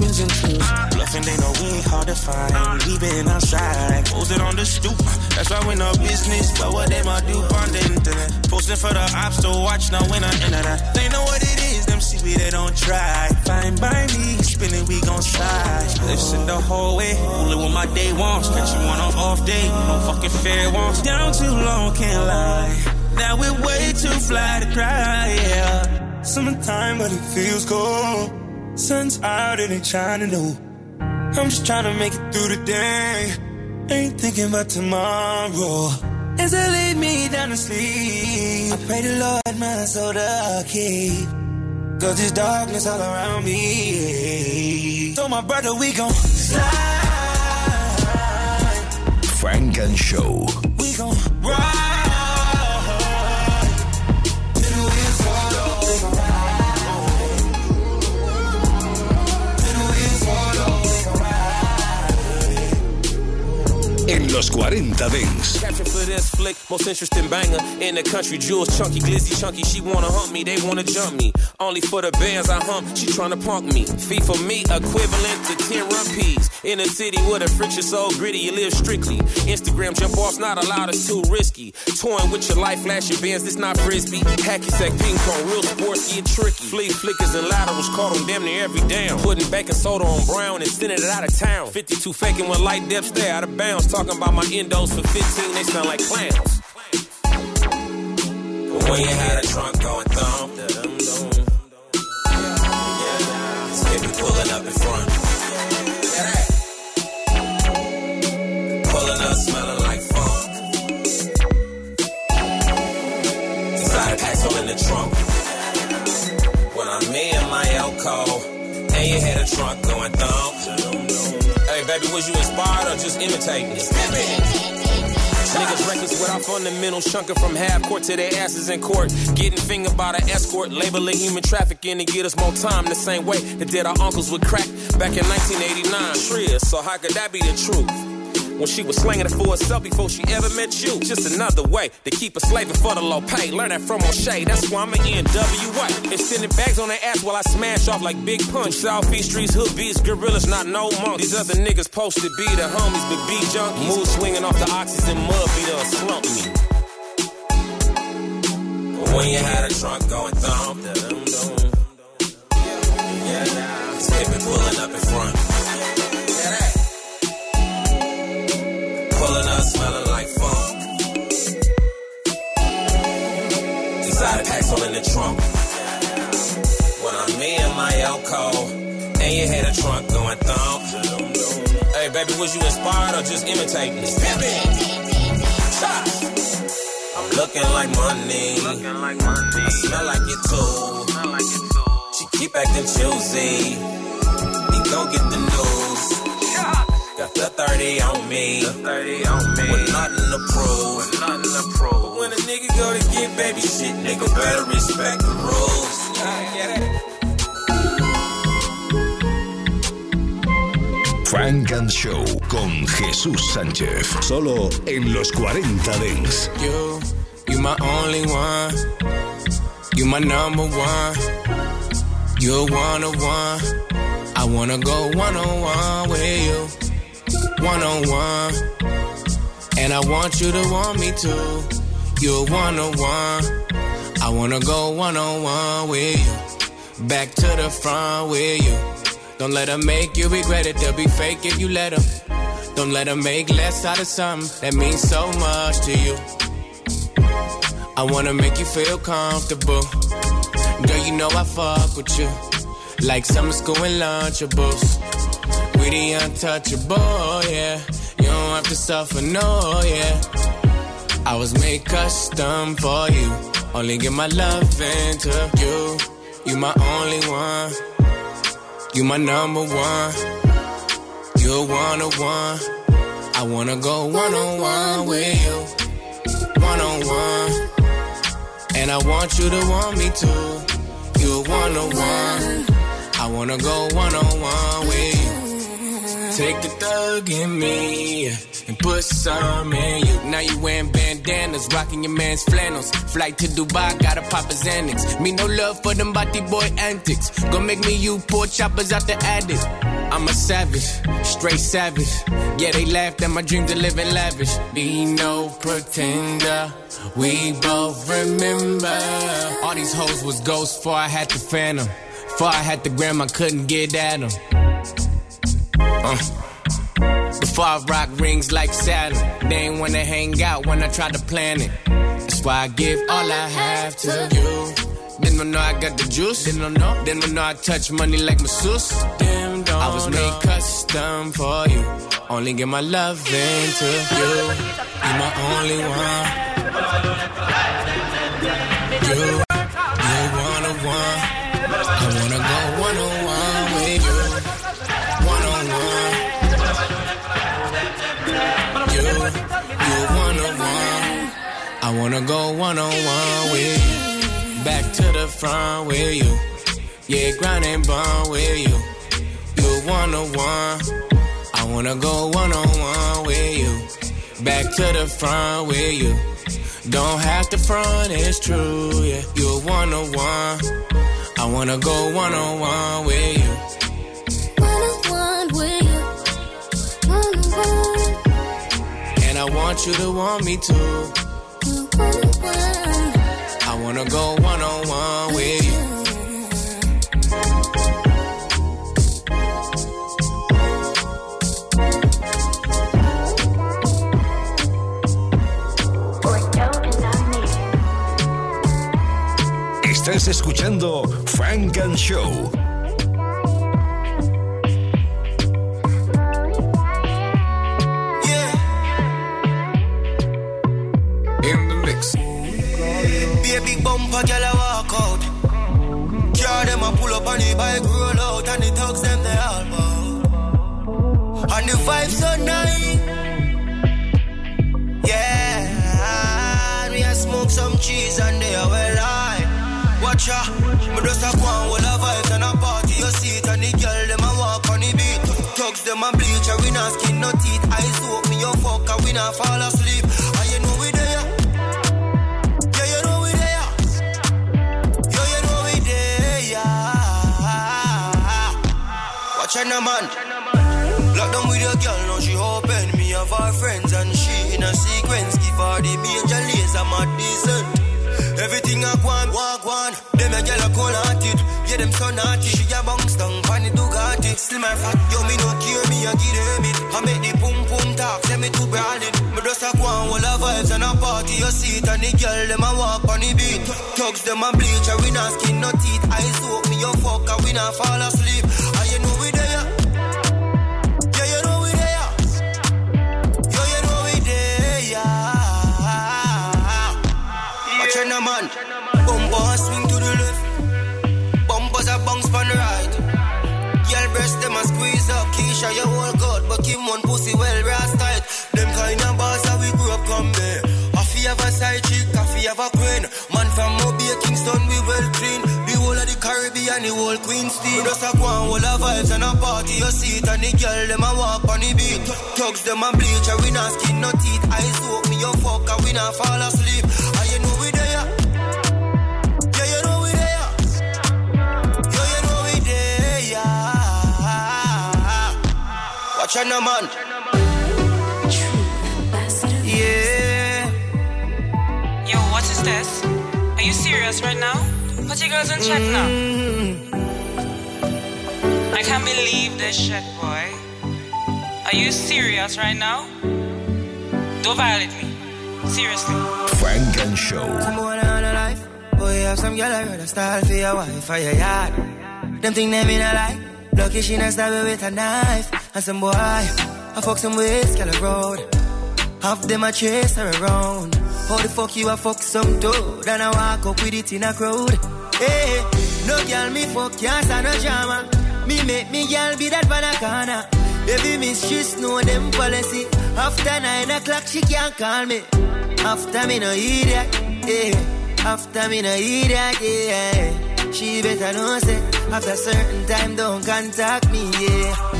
Speaker 5: me Robbins and Truth. Bluffing, they know we ain't hard to find. We been outside, posted on the stoop. That's why we no business, but what they might do on the internet. Posting for the ops to watch, now when I enter that. They know what it is, them see we they don't try. Fine by me, spinning, we gon' slide. Listen the whole way, only what my day wants. Catch you on an off day, no fucking fair wants. Down too long, can't lie. Now we're way too fly to cry, yeah.
Speaker 23: Summertime, but it feels cold. Sun's out, it ain't shining no. I'm just trying to make it through the day. Ain't thinking about tomorrow. as it lead me down to sleep. I pray the Lord my soul to keep. Cause there's darkness all around me. So my brother, we gon' slide.
Speaker 2: Funk and Show.
Speaker 23: We gon'
Speaker 2: los 40 Dance.
Speaker 28: Caption for this flick, most interesting banger in the country. Jules chunky, glizzy chunky. She wanna hump me, they wanna jump me. Only for the bands I hump, she tryna punk me. Fee for me, equivalent to 10 rupees. In a city where the friction so gritty, you live strictly. Instagram jump off's not allowed, it's too risky. Toying with your life, flashing bands, this not frisbee. Hacky sack ping pong, real sports get tricky. Flea flickers and laterals caught on damn near every down. Putting baking soda on brown and sending it out of town. 52 faking when light dips, stay out of bounds. Talking about my endos for 15, they sound like clowns. When you had a trunk going thump, pulling up in front. Pulling up, smelling like funk. Packs all in the trunk. When I'm in my Elko, and you had a trunk going thump. Baby, was you inspired or just imitating? Niggas reckless without fundamentals, chunking from half court to their asses in court. Getting fingered by the escort, labeling human trafficking to get us more time the same way that did our uncles with crack back in 1989. Shreya, so how could that be the truth? When she was slanging it for herself before she ever met you. Just another way to keep her slaving for the low pay. Learn that from O'Shea, that's why I'm an NWA. Extending bags on their ass while I smash off like Big Punch. Southeast streets, hood beats, gorillas, not no monks. These other niggas posted be the homies, but be junkies. Mood swinging off the oxys and mud, be done slump me. When you had a trunk going thump, da-dum, dum. Yeah, it pulling up in front. Packs all in the trunk. When I'm me and my Elko, and you had a trunk going thump. Hey, baby, was you inspired or just imitating? I'm looking like money. I smell like it too. She keep acting choosy. You gon' get the news. Got the 30 on me. The 30 on me. With nothing to prove. With nothing to prove. But when a nigga go to get baby shit, nigga better respect the rules. I get it.
Speaker 2: Funk and Show con Jesús Sánchez. Solo en los 40 Dance.
Speaker 26: You, you my only one. You my number one. You're one on one. I wanna go one on one with you. One on one. And I want you to want me too. You're one on one. I wanna go one on one with you. Back to the front with you. Don't let them make you regret it. They'll be fake if you let them. Don't let them make less out of something that means so much to you. I wanna make you feel comfortable. Girl, you know I fuck with you. Like summer school and lunchables. We the untouchable, yeah. You don't have to suffer, no, yeah. I was made custom for you. Only give my love into you. You my only one. You my number one. You're one on one. I wanna go one on one with you. One on one. And I want you to want me too. You're one on one. I wanna go one on one with you. Take the thug in me and put some in you. Now you wearing bandanas, rocking your man's flannels. Flight to Dubai, gotta pop a Xanax. Me no love for them body boy antics. Gonna make me you poor choppers out the attic. I'm a savage, straight savage. Yeah, they laughed at my dreams of living lavish. Be no pretender, we both remember. All these hoes was ghosts before I had the phantom. Before I had the gram, I couldn't get at them. Uh. Before I rock rings like Saturn, they ain't wanna hang out when I try to plan it. That's why I give all I have to you. Then don't know I got the juice. Then don't know. Then don't know I touch money like masseuse. Damn, I was made custom for you. Only give my love into you. You my only one. You I wanna go one on one with you. Back to the front with you. Yeah, grind and bond with you. You one on one. I wanna go one on one with you. Back to the front with you. Don't have to front, it's true, yeah. You're one on one. I wanna go one on one with you.
Speaker 8: One on one with you. One on one.
Speaker 26: And I want you to want me too. I wanna go one on one with you.
Speaker 2: Estás escuchando Funk and Show.
Speaker 16: Baby bumper, girl, I walk out. Car them a pull up on the bike, roll out, and the thugs them they all bow. And the vibe so nice. Yeah, we a smoke some cheese and they are well high. Watch out, me just a go on with a vibes and a party your seat and the girl them a walk on the beat. Thugs them a bleach and we not skin no teeth. Eyes open, me your fuck and we not fall asleep. Watch out, now, man. Lock down with your girl, now she open. Me have her friends and she in a sequence. Give her the major laser, my decent. Everything I want, walk one. Them a girl a cold hearted. Yeah, them so naughty. She a bounce down, funny Bugatti. Still my fat, yo, me no care, me a give them it. I make the boom boom talk, send me to brawling. Me just a go on, all the vibes and a party. You see it and the girl, them a walk on the beat. Thugs, them a bleach, and we not skin no teeth. Eyes open, me your fuck, and we not fall asleep. Up. Keisha, you all good, but Kim one pussy well brass tight. Them kind of bars how we grew up come there. Coffee have a side chick, coffee have a queen. Man from Mobile, Kingston, we well clean. The whole of the Caribbean, the whole Queen's team. Just a go on, all the vibes and a party, you see it. And the girl, them a walk on the beat. Thugs, them a bleach, and we not skin no teeth. Eyes open, me your fuck, and we not fall asleep. Watch out, man. Yeah.
Speaker 29: Yo, what is this? Are you serious right now? Put your girls in check now. I can't believe this shit, boy. Are you serious right now? Don't violate me. Seriously.
Speaker 2: Funk and Show.
Speaker 16: Some boy on a life. Boy, have some girl I rather style for your wife or your yard. Them think them in a lie. Lucky she not stab with a knife. And some boy, I fuck some ways, girl road. Half them a chase her around. How the fuck you a fuck some dude? And I walk up with it in a crowd. Hey, no girl me fuck can't stand no drama. Me make me girl be that banana. Baby miss she know them policy. After nine o'clock she can't call me. After me no idiot, yeah. After me no idiot, yeah. She better know say after certain time don't contact me, yeah.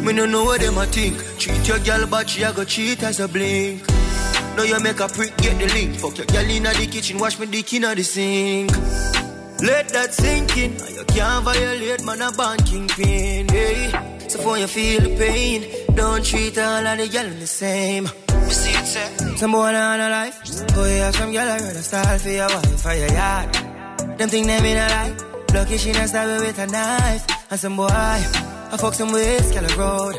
Speaker 16: Me no know what them a think. Treat your girl but she a go cheat as a blink. Now you make a prick get the link. Fuck your girl inna the kitchen, wash me dick inna the sink. Let that sink in. and You can't violate man a banking pin. Hey. So for you feel the pain, don't treat all of the girl the same. You see it, sir? Some boy on a life. Boy, have some girl I rather style for your wife for your yard. Them think them in a lie. Lucky she not stab with a knife. And some boy, I fuck some ways, girl road.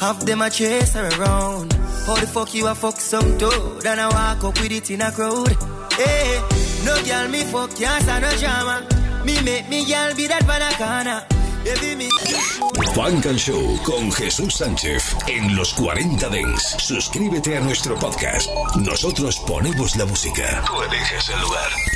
Speaker 16: Half them a chase her around. How the fuck you a fuck some dude? And I walk with it in a crowd. Hey, no girl me fuck stand no drama. Me make me girl be that banana.
Speaker 2: Funk and Show con Jesús Sánchez en los 40 Dents. Suscríbete a nuestro podcast. Nosotros ponemos la música.